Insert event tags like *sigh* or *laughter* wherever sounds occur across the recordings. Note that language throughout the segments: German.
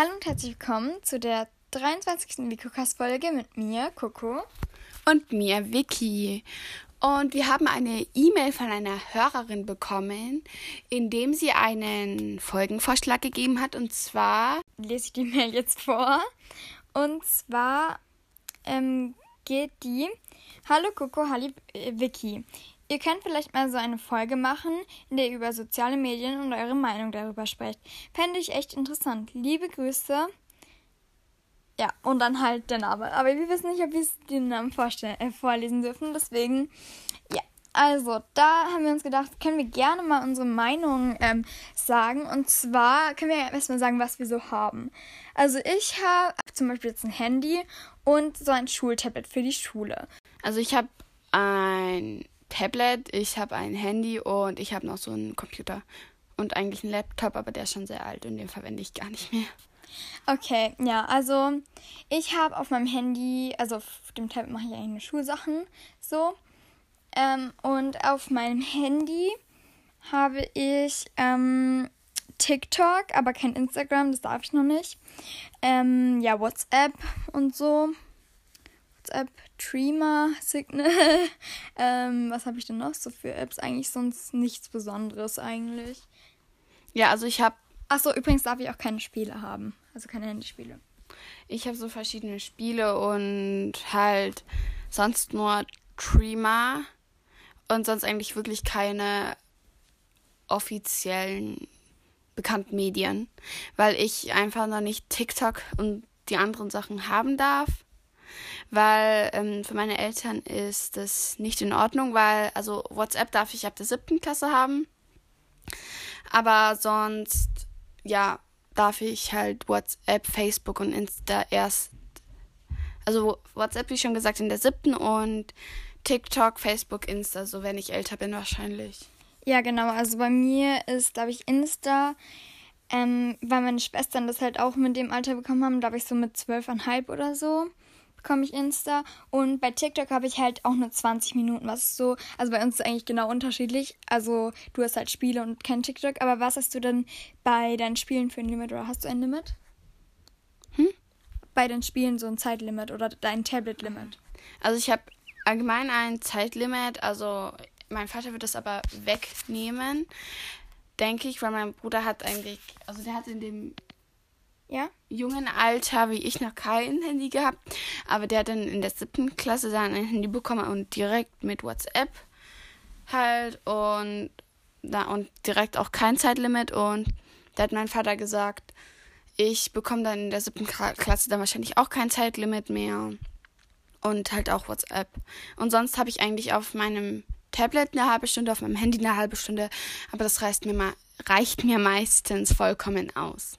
Hallo und herzlich willkommen zu der 23. Vikocast-Folge mit mir, Coco. Und mir, Vicky. Und wir haben eine E-Mail von einer Hörerin bekommen, in dem sie einen Folgenvorschlag gegeben hat. Und zwar lese ich die Mail jetzt vor. Und zwar ähm, geht die: Hallo Coco, hallo äh, Vicky. Ihr könnt vielleicht mal so eine Folge machen, in der ihr über soziale Medien und eure Meinung darüber sprecht. Fände ich echt interessant. Liebe Grüße. Ja, und dann halt der Name. Aber wir wissen nicht, ob wir den Namen äh, vorlesen dürfen. Deswegen, ja. Also, da haben wir uns gedacht, können wir gerne mal unsere Meinung ähm, sagen. Und zwar können wir erstmal sagen, was wir so haben. Also, ich habe zum Beispiel jetzt ein Handy und so ein Schultablet für die Schule. Also, ich habe ein Tablet, ich habe ein Handy und ich habe noch so einen Computer und eigentlich einen Laptop, aber der ist schon sehr alt und den verwende ich gar nicht mehr. Okay, ja, also ich habe auf meinem Handy, also auf dem Tablet mache ich eigentlich Schulsachen so. Ähm, und auf meinem Handy habe ich ähm, TikTok, aber kein Instagram, das darf ich noch nicht. Ähm, ja, WhatsApp und so. WhatsApp, Dreamer, Signal. *laughs* ähm, was habe ich denn noch so für Apps? Eigentlich sonst nichts Besonderes eigentlich. Ja, also ich habe. Achso, übrigens darf ich auch keine Spiele haben. Also keine Handyspiele. Ich habe so verschiedene Spiele und halt sonst nur Dreamer und sonst eigentlich wirklich keine offiziellen bekannten Medien, weil ich einfach noch nicht TikTok und die anderen Sachen haben darf. Weil ähm, für meine Eltern ist das nicht in Ordnung, weil also WhatsApp darf ich ab der siebten Klasse haben, aber sonst ja darf ich halt WhatsApp, Facebook und Insta erst also WhatsApp wie schon gesagt in der siebten und TikTok, Facebook, Insta, so wenn ich älter bin wahrscheinlich. Ja, genau. Also bei mir ist, glaube ich, Insta, ähm, weil meine Schwestern das halt auch mit dem Alter bekommen haben, glaube ich so mit zwölfeinhalb oder so bekomme ich Insta. Und bei TikTok habe ich halt auch nur 20 Minuten, was ist so, also bei uns ist es eigentlich genau unterschiedlich. Also du hast halt Spiele und kein TikTok, aber was hast du denn bei deinen Spielen für ein Limit oder hast du ein Limit? Hm? Bei den Spielen so ein Zeitlimit oder dein Tablet-Limit? Also ich habe allgemein ein Zeitlimit, also mein Vater wird das aber wegnehmen, denke ich, weil mein Bruder hat eigentlich, also der hat in dem ja? jungen Alter wie ich noch kein Handy gehabt. Aber der hat dann in der siebten Klasse dann ein Handy bekommen und direkt mit WhatsApp halt und da und direkt auch kein Zeitlimit und da hat mein Vater gesagt, ich bekomme dann in der siebten Klasse dann wahrscheinlich auch kein Zeitlimit mehr und halt auch WhatsApp. Und sonst habe ich eigentlich auf meinem Tablet eine halbe Stunde, auf meinem Handy eine halbe Stunde, aber das reicht mir mal reicht mir meistens vollkommen aus.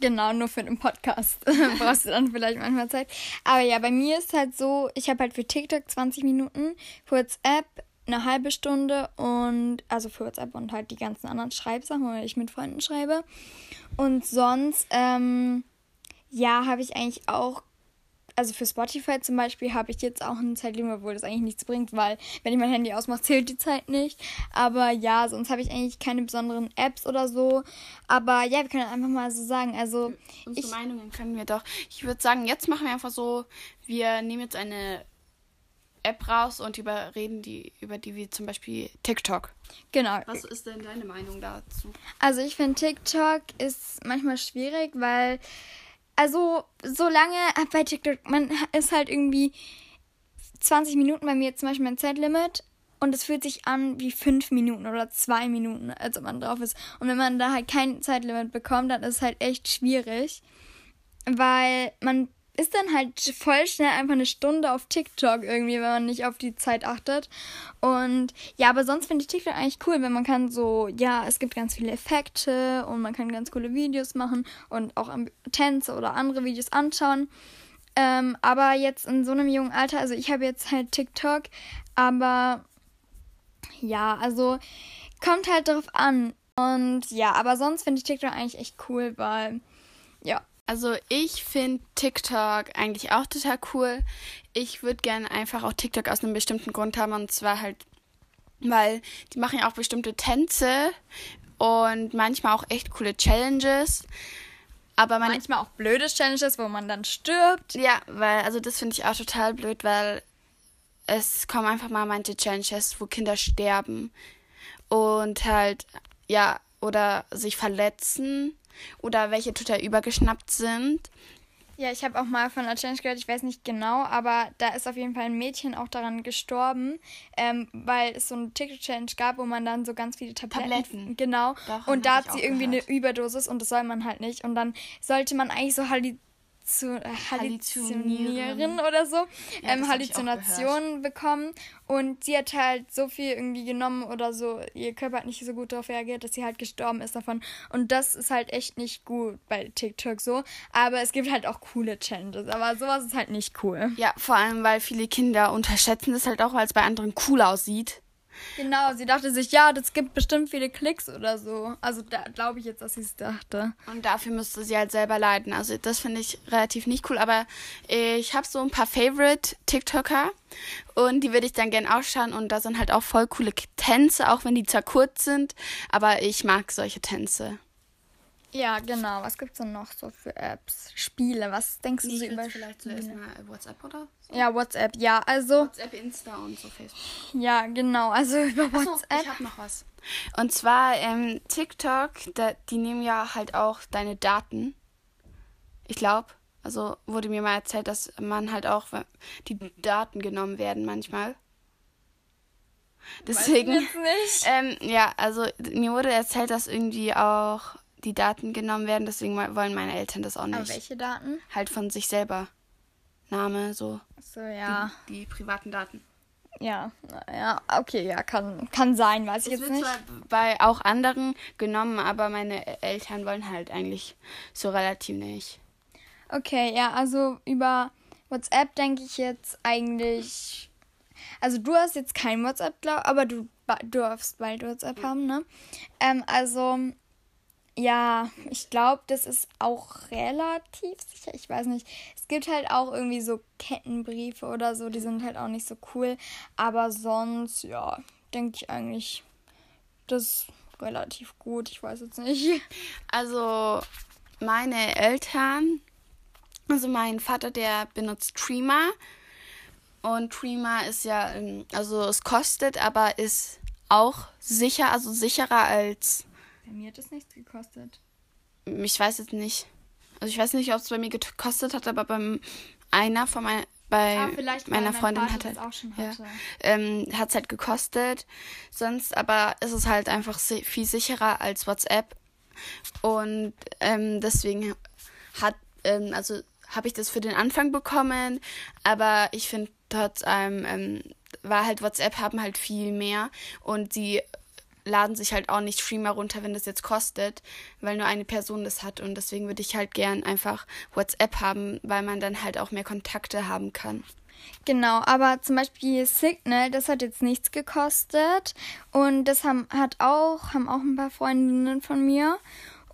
Genau, nur für den Podcast *laughs* brauchst du dann vielleicht manchmal Zeit. Aber ja, bei mir ist halt so, ich habe halt für TikTok 20 Minuten, für WhatsApp eine halbe Stunde und also für WhatsApp und halt die ganzen anderen Schreibsachen, weil ich mit Freunden schreibe. Und sonst, ähm, ja, habe ich eigentlich auch also für Spotify zum Beispiel habe ich jetzt auch ein Zeitlimit, obwohl das eigentlich nichts bringt, weil wenn ich mein Handy ausmache, zählt die Zeit nicht. Aber ja, sonst habe ich eigentlich keine besonderen Apps oder so. Aber ja, wir können einfach mal so sagen. Also unsere ich, Meinungen können wir doch. Ich würde sagen, jetzt machen wir einfach so, wir nehmen jetzt eine App raus und überreden die, über die wie zum Beispiel TikTok. Genau. Was ist denn deine Meinung dazu? Also ich finde TikTok ist manchmal schwierig, weil also so lange bei TikTok, man ist halt irgendwie 20 Minuten bei mir zum Beispiel mein Zeitlimit und es fühlt sich an wie 5 Minuten oder 2 Minuten, als ob man drauf ist. Und wenn man da halt kein Zeitlimit bekommt, dann ist es halt echt schwierig, weil man ist dann halt voll schnell einfach eine Stunde auf TikTok irgendwie, wenn man nicht auf die Zeit achtet. Und ja, aber sonst finde ich TikTok eigentlich cool, wenn man kann so, ja, es gibt ganz viele Effekte und man kann ganz coole Videos machen und auch Tänze oder andere Videos anschauen. Ähm, aber jetzt in so einem jungen Alter, also ich habe jetzt halt TikTok, aber ja, also kommt halt drauf an. Und ja, aber sonst finde ich TikTok eigentlich echt cool, weil ja, also ich finde TikTok eigentlich auch total cool. Ich würde gerne einfach auch TikTok aus einem bestimmten Grund haben und zwar halt, weil die machen ja auch bestimmte Tänze und manchmal auch echt coole Challenges. aber manchmal auch blöde Challenges, wo man dann stirbt. Ja, weil, also das finde ich auch total blöd, weil es kommen einfach mal manche Challenges, wo Kinder sterben und halt, ja, oder sich verletzen oder welche total übergeschnappt sind. Ja, ich habe auch mal von einer Challenge gehört, ich weiß nicht genau, aber da ist auf jeden Fall ein Mädchen auch daran gestorben, ähm, weil es so eine TikTok-Challenge gab, wo man dann so ganz viele Tabletten. Tabletten. Genau. Doch, und da hat sie irgendwie gehört. eine Überdosis und das soll man halt nicht. Und dann sollte man eigentlich so halt zu äh, halluzinieren oder so, ja, ähm, Halluzinationen bekommen. Und sie hat halt so viel irgendwie genommen oder so, ihr Körper hat nicht so gut darauf reagiert, dass sie halt gestorben ist davon. Und das ist halt echt nicht gut bei TikTok so. Aber es gibt halt auch coole Challenges. Aber sowas ist halt nicht cool. Ja, vor allem, weil viele Kinder unterschätzen das halt auch, weil es bei anderen cool aussieht. Genau, sie dachte sich, ja, das gibt bestimmt viele Klicks oder so. Also da glaube ich jetzt, dass sie es dachte. Und dafür müsste sie halt selber leiden. Also das finde ich relativ nicht cool. Aber ich habe so ein paar Favorite TikToker und die würde ich dann gerne ausschauen. Und da sind halt auch voll coole Tänze, auch wenn die zwar kurz sind. Aber ich mag solche Tänze. Ja, genau. Was gibt es denn noch so für Apps? Spiele, was denkst du so über vielleicht zuerst mal WhatsApp oder so? Ja, WhatsApp, ja, also... WhatsApp, Insta und so Facebook. Ja, genau, also *laughs* über WhatsApp... Achso, ich habe noch was. Und zwar ähm, TikTok, da, die nehmen ja halt auch deine Daten. Ich glaube, also wurde mir mal erzählt, dass man halt auch die Daten genommen werden manchmal. Deswegen. *laughs* Ähm, ja, also mir wurde erzählt, dass irgendwie auch die Daten genommen werden, deswegen wollen meine Eltern das auch nicht. Aber welche Daten? Halt von sich selber. Name, so. So, ja. Die, die privaten Daten. Ja, ja, okay, ja, kann, kann sein, weiß ich jetzt nicht. Zwar bei auch anderen genommen, aber meine Eltern wollen halt eigentlich so relativ nicht. Okay, ja, also über WhatsApp denke ich jetzt eigentlich. Also du hast jetzt kein WhatsApp, glaub, aber du darfst bald WhatsApp haben, ne? Ähm, also ja, ich glaube, das ist auch relativ sicher. Ich weiß nicht. Es gibt halt auch irgendwie so Kettenbriefe oder so, die sind halt auch nicht so cool. Aber sonst, ja, denke ich eigentlich, das ist relativ gut. Ich weiß jetzt nicht. Also, meine Eltern, also mein Vater, der benutzt Trima. Und Trima ist ja, ähm, also es kostet, aber ist auch sicher, also sicherer als bei mir hat es nichts gekostet. Ich weiß jetzt nicht. Also ich weiß nicht, ob es bei mir gekostet hat, aber beim einer von meinen bei ah, meiner Freundin hat halt, ja, ähm, es halt gekostet. Sonst aber ist es halt einfach viel sicherer als WhatsApp. Und ähm, deswegen hat, ähm, also habe ich das für den Anfang bekommen. Aber ich finde trotz allem ähm, war halt WhatsApp haben halt viel mehr und sie laden sich halt auch nicht Streamer runter, wenn das jetzt kostet, weil nur eine Person das hat. Und deswegen würde ich halt gern einfach WhatsApp haben, weil man dann halt auch mehr Kontakte haben kann. Genau, aber zum Beispiel Signal, das hat jetzt nichts gekostet. Und das haben, hat auch, haben auch ein paar Freundinnen von mir.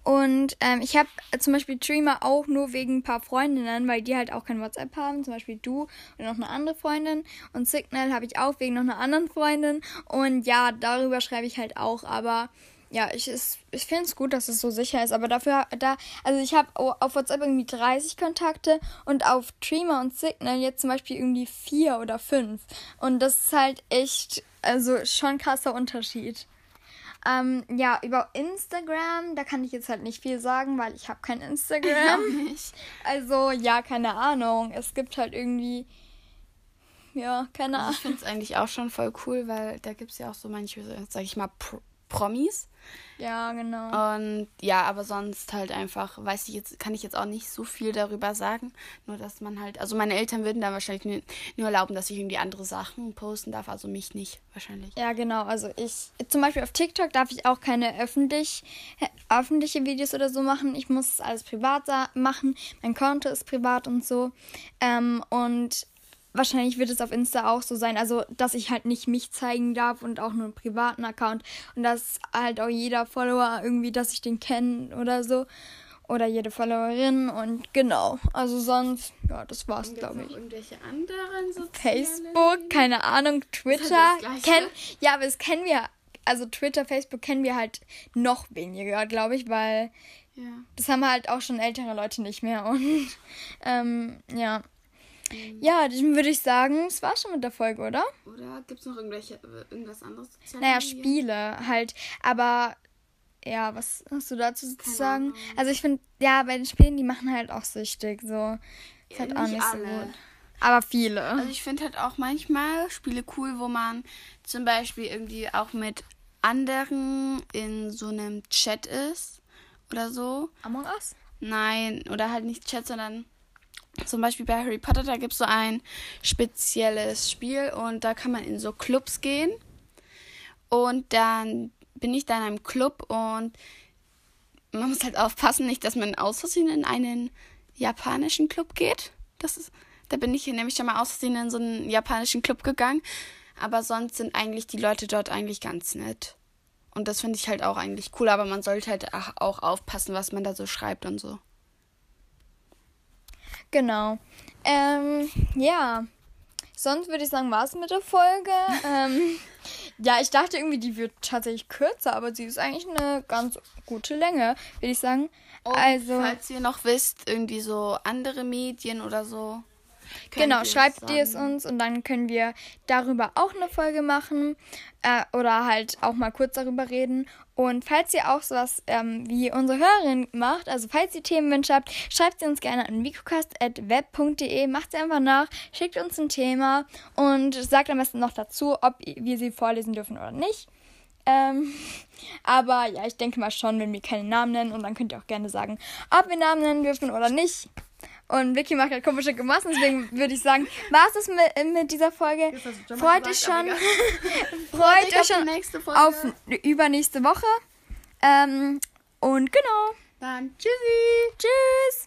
Und ähm, ich habe zum Beispiel Dreamer auch nur wegen ein paar Freundinnen, weil die halt auch kein WhatsApp haben. Zum Beispiel du und noch eine andere Freundin. Und Signal habe ich auch wegen noch einer anderen Freundin. Und ja, darüber schreibe ich halt auch. Aber ja, ich, ich finde es gut, dass es so sicher ist. Aber dafür, da, also ich habe auf WhatsApp irgendwie 30 Kontakte und auf Dreamer und Signal jetzt zum Beispiel irgendwie vier oder fünf. Und das ist halt echt, also schon krasser Unterschied. Ähm, ja, über Instagram, da kann ich jetzt halt nicht viel sagen, weil ich habe kein Instagram. Ich nicht. Also, ja, keine Ahnung. Es gibt halt irgendwie. Ja, keine Ahnung. Ich finde es eigentlich auch schon voll cool, weil da gibt es ja auch so manche, sag ich mal, Pro Promis. Ja, genau. Und ja, aber sonst halt einfach, weiß ich jetzt, kann ich jetzt auch nicht so viel darüber sagen. Nur, dass man halt, also meine Eltern würden da wahrscheinlich nur erlauben, dass ich irgendwie andere Sachen posten darf, also mich nicht wahrscheinlich. Ja, genau. Also ich, zum Beispiel auf TikTok darf ich auch keine öffentlich, öffentliche Videos oder so machen. Ich muss alles privat machen. Mein Konto ist privat und so. Ähm, und wahrscheinlich wird es auf Insta auch so sein, also dass ich halt nicht mich zeigen darf und auch nur einen privaten Account und dass halt auch jeder Follower irgendwie, dass ich den kenne oder so oder jede Followerin und genau, also sonst, ja, das war's, glaube ich. Irgendwelche anderen sozialen Facebook, keine Ahnung, Twitter, kennen, ja, aber das kennen wir, also Twitter, Facebook kennen wir halt noch weniger, glaube ich, weil Ja. Das haben halt auch schon ältere Leute nicht mehr. Und ähm, ja. Ja, dann würde ich sagen, es war schon mit der Folge, oder? Oder gibt es noch irgendwelche, äh, irgendwas anderes zu Naja, Spiele halt. Aber ja, was hast du dazu zu sagen? Also ich finde, ja, bei den Spielen, die machen halt auch süchtig. So. Ist halt auch nicht alle. so gut. Aber viele. Also ich finde halt auch manchmal Spiele cool, wo man zum Beispiel irgendwie auch mit anderen in so einem Chat ist oder so. Among Us? Nein, oder halt nicht Chat, sondern zum Beispiel bei Harry Potter, da gibt es so ein spezielles Spiel und da kann man in so Clubs gehen. Und dann bin ich da in einem Club und man muss halt aufpassen, nicht, dass man aus Versehen in einen japanischen Club geht. Das ist, da bin ich hier nämlich schon mal aus Versehen in so einen japanischen Club gegangen. Aber sonst sind eigentlich die Leute dort eigentlich ganz nett. Und das finde ich halt auch eigentlich cool, aber man sollte halt auch aufpassen, was man da so schreibt und so. Genau. Ähm, ja. Sonst würde ich sagen, war es mit der Folge. *laughs* ähm, ja, ich dachte irgendwie, die wird tatsächlich kürzer, aber sie ist eigentlich eine ganz gute Länge, würde ich sagen. Und also, falls ihr noch wisst, irgendwie so andere Medien oder so. Genau, schreibt ihr es uns und dann können wir darüber auch eine Folge machen äh, oder halt auch mal kurz darüber reden. Und falls ihr auch sowas ähm, wie unsere Hörerin macht, also falls ihr Themenwünsche habt, schreibt sie uns gerne an vicocast.web.de, macht sie einfach nach, schickt uns ein Thema und sagt am besten noch dazu, ob wir sie vorlesen dürfen oder nicht. Ähm, *laughs* aber ja, ich denke mal schon, wenn wir keine Namen nennen und dann könnt ihr auch gerne sagen, ob wir Namen nennen dürfen oder nicht. Und Vicky macht halt komische Gemassen, deswegen würde ich sagen, war es das mit, mit dieser Folge. *laughs* Freut euch schon, freut euch schon auf übernächste Woche. Ähm, und genau. Dann tschüssi. Tschüss.